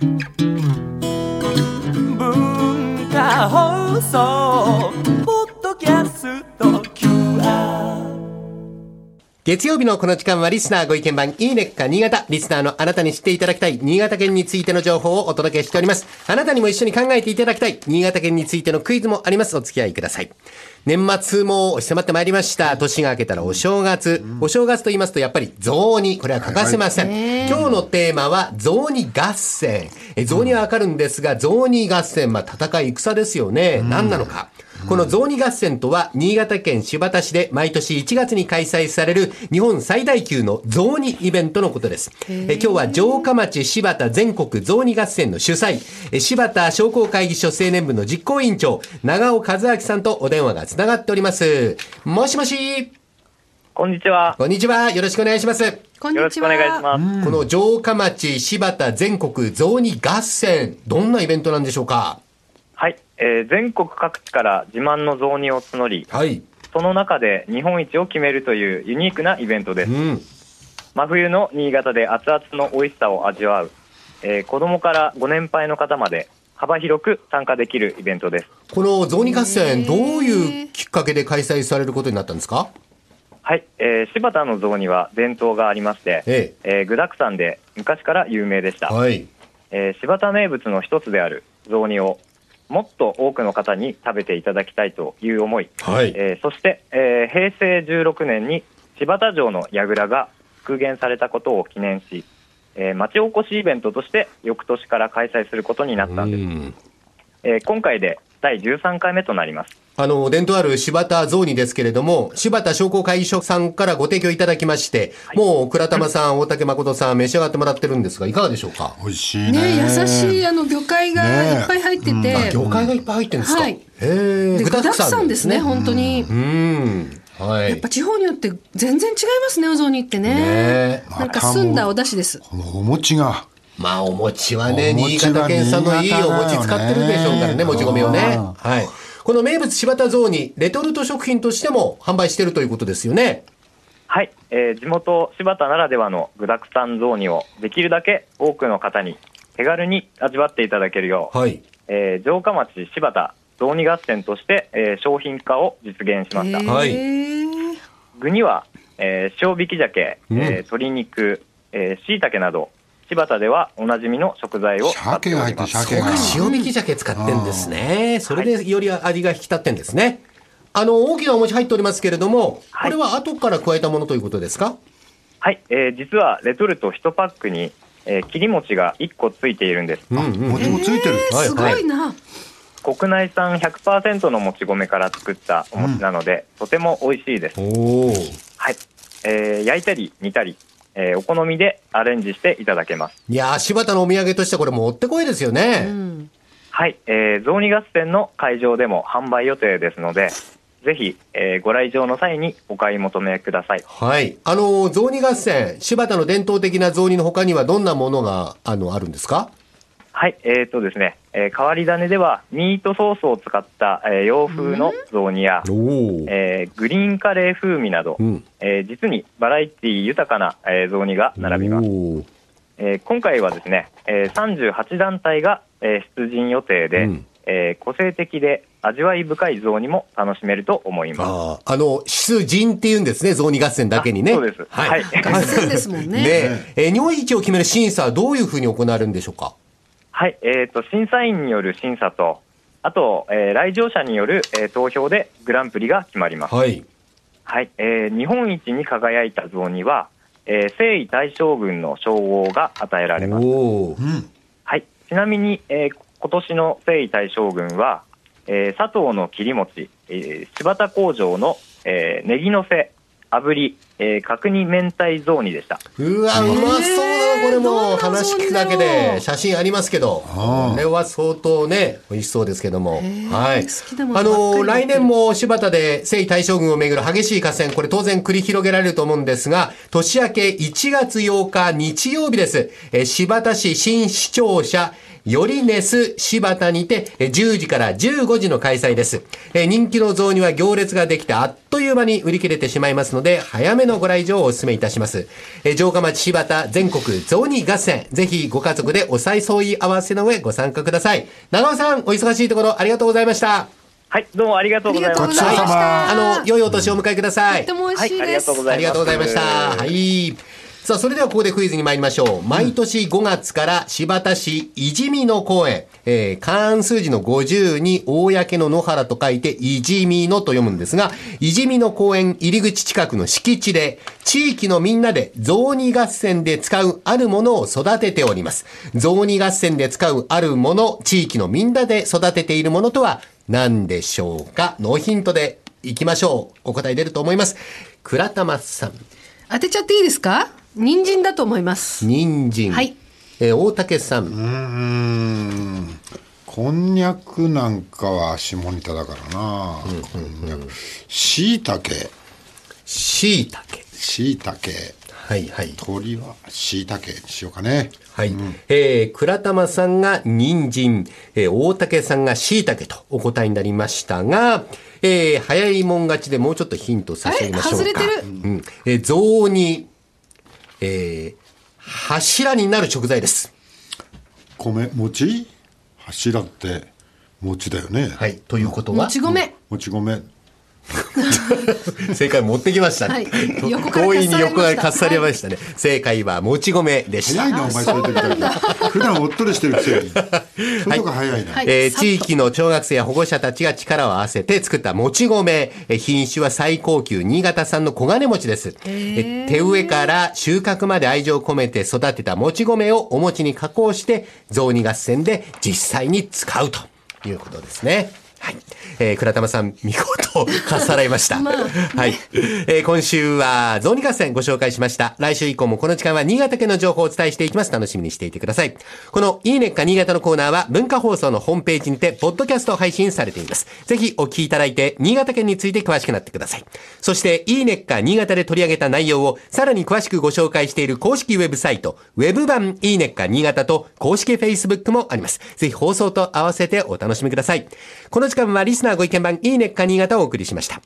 文化放送ポッドキャスト QR 月曜日のこの時間はリスナーご意見番いいねっか新潟。リスナーのあなたに知っていただきたい新潟県についての情報をお届けしております。あなたにも一緒に考えていただきたい新潟県についてのクイズもあります。お付き合いください。年末も押し迫ってまいりました。年が明けたらお正月。お正月と言いますとやっぱり雑煮。これは欠かせません。今日のテーマは雑煮合戦。え雑煮はわかるんですが、雑煮合戦、まあ戦い戦ですよね。何なのか。この雑煮合戦とは、新潟県新発田市で毎年1月に開催される日本最大級の雑煮イベントのことです。え今日は城下町柴田全国雑煮合戦の主催、え柴田商工会議所青年部の実行委員長、長尾和明さんとお電話がつながっております。もしもし、こんにちは。こんにちは。よろしくお願いします。こんにちよろしくお願いしは。ます。この城下町柴田全国雑煮合戦、どんなイベントなんでしょうか？はい、えー全国各地から自慢の雑煮を募り、はい。その中で日本一を決めるというユニークなイベントですう。ん。真冬の新潟で熱々の美味しさを味わう、えー子供からご年配の方まで幅広く参加できるイベントです。この雑煮合戦、どういうきっかけで開催されることになったんですか？はい、えー柴田の雑煮は伝統がありまして、ええー具沢山で昔から有名でした。はい。えー柴田名物の一つである雑煮をもっと多くの方に食べていただきたいという思い、はい。えーそして、えー平成16年に柴田城の櫓が復元されたことを記念し、えー町おこしイベントとして翌年から開催することになったんです、うん。えー今回で第13回目となりますあの、伝統ある柴田雑煮ですけれども、柴田商工会議所さんからご提供いただきまして、もう倉玉さん、大竹誠さん召し上がってもらってるんですが、いかがでしょうか？美味しいね。ね優しいあの魚介がいっぱい入ってて、あ、魚介がいっぱい入ってるんですか、はいへえ、で具沢山ですね、本当に。うん。はい。やっぱ地方によって全然違いますね、お雑煮ってね。ねなんか澄んだお出汁です。このお餅が。まあ、お餅はね、新潟県産のいいお餅使ってるでしょうからね、もち米をね。うんはい。この名物柴田雑煮、レトルト食品としても販売してるということですよね。はい、えー地元柴田ならではの具沢山雑煮をできるだけ多くの方に手軽に味わっていただけるよう、はい。えー城下町柴田雑煮合戦として、えー商品化を実現しました、はい具には、えー塩引き鮭、うんえー鶏肉、えー、椎茸など柴田ではおなじみの食材を使っております鮭が入ってる、塩引き鮭使ってんですね。それでより味が引き立ってんですね。あの、大きなお餅入っておりますけれども、はいこれは後から加えたものということですか？はい、えー実はレトルト1パックに、えー切り餅が1個ついているんですうんうん。餅もついてる。はいすごいな。国内産100%のもち米から作ったお餅なので、とても美味しいですおお。はい、えー焼いたり煮たり、えーお好みでアレンジしていただけますいやー、柴田のお土産としてはこれもってこいですよね。うん。はい、えー雑煮合戦の会場でも販売予定ですのでぜひ、えーご来場の際にお買い求めくださいはい。あの、雑煮合戦、柴田の伝統的な雑煮の他にはどんなものが、あの、あるんですか？はい、えーとですね、えー変わり種ではミートソースを使った、えー洋風の雑煮や。えーグリーンカレー風味など、うん。えー実にバラエティ豊かな、えー雑煮が並びます、えー今回はですね、えー38団体が、えー出陣予定で、うん。えー個性的で味わい深い雑煮も楽しめると思います。ああ、あの、出陣って言うんですね、雑煮合戦だけにね。あそうです。はい。合戦ですもんね。ね。えー日本一を決める審査はどういうふうに行われるんでしょうか？はい、えー、と審査員による審査と、あと、えー来場者による、えー投票でグランプリが決まります。はい。はい、えー日本一に輝いた雑煮は、えー征夷大将軍の称号が与えられます。おお。うん。はい、ちなみに、えー今年の征夷大将軍は、えー佐藤の切り餅、えー柴田工場の、えーネギのせ、炙り、えー角煮明太雑煮でした。うわ、うまそうこれも。話聞くだけで写真ありますけど。これは相当ね、美味しそうですけども。ーはい。あの、来年も柴田で征夷大将軍をめぐる激しい合戦、これ当然繰り広げられると思うんですが、年明け1月8日日曜日です。えー柴田市新市庁舎、よりネス柴田にてえー10時から15時の開催です。えー人気の雑煮は行列ができてあっという間に売り切れてしまいますので、早めのご来場をお勧めいたします。えー城下町柴田全国雑煮合戦。ぜひご家族でお誘い合わせの上ご参加ください。長尾さん、お忙しいところありがとうございました。はい、どうもありがとうございましありがとうございた。ました。あの、良いお年をお迎えくださいとって。も美はい、味しいです。ありがとうございます。ありがとうございました。はい。さあ、それではここでクイズに参りましょう。毎年5月から柴田市いじみの公園、えー、漢数字の50に公の野原と書いていじみのと読むんですが、いじみの公園入り口近くの敷地で、地域のみんなで雑煮合戦で使うあるものを育てております。雑煮合戦で使うあるもの、地域のみんなで育てているものとは何でしょうか？ノーヒントでいきましょう。お答え出ると思います。倉玉さん。当てちゃっていいですか？人参だと思います。人参。はい。えー大竹さん。うーんこんにゃくなんかは下仁田だからな、こんにゃくしいたけしいたけ。しいたけはいはい。鳥はしいたけにしようかねはい。えー、倉玉さんが人参、えー、大竹さんがしいたけとお答えになりましたが、えー、早いもん勝ちでもうちょっとヒント差し上げましょうか。外れてるうん。えー、雑煮、えー、柱になる食材です。米餅？柱って餅だよね、はい。ということは？もち米。もち米 正解持ってきましたね。強引に横からかっさりりましたね。正解はもち米でした。早いなお前そういう時だけ普段おっとりしてるくせに そこ早いな、はいえ地域の小学生や保護者たちが力を合わせて作ったもち米。えー品種は最高級新潟産の黄金餅です。えー手植えから収穫まで愛情を込めて育てたもち米をお餅に加工して雑煮合戦で実際に使うということですね。はい。えー、倉玉さん、見事、かっさらいました。はい。えー今週は、雑煮合戦ご紹介しました。来週以降もこの時間は新潟県の情報をお伝えしていきます。楽しみにしていてください。この、いいねっか新潟のコーナーは、文化放送のホームページにて、ポッドキャスト配信されています。ぜひ、お聞きいただいて、新潟県について詳しくなってください。そして、いいねっか新潟で取り上げた内容を、さらに詳しくご紹介している公式ウェブサイト、ウェブ版いいねっか新潟と、公式 Facebook もあります。ぜひ、放送と合わせてお楽しみください。この時間は、リスナーご意見番いいねっか新潟をお送りしました。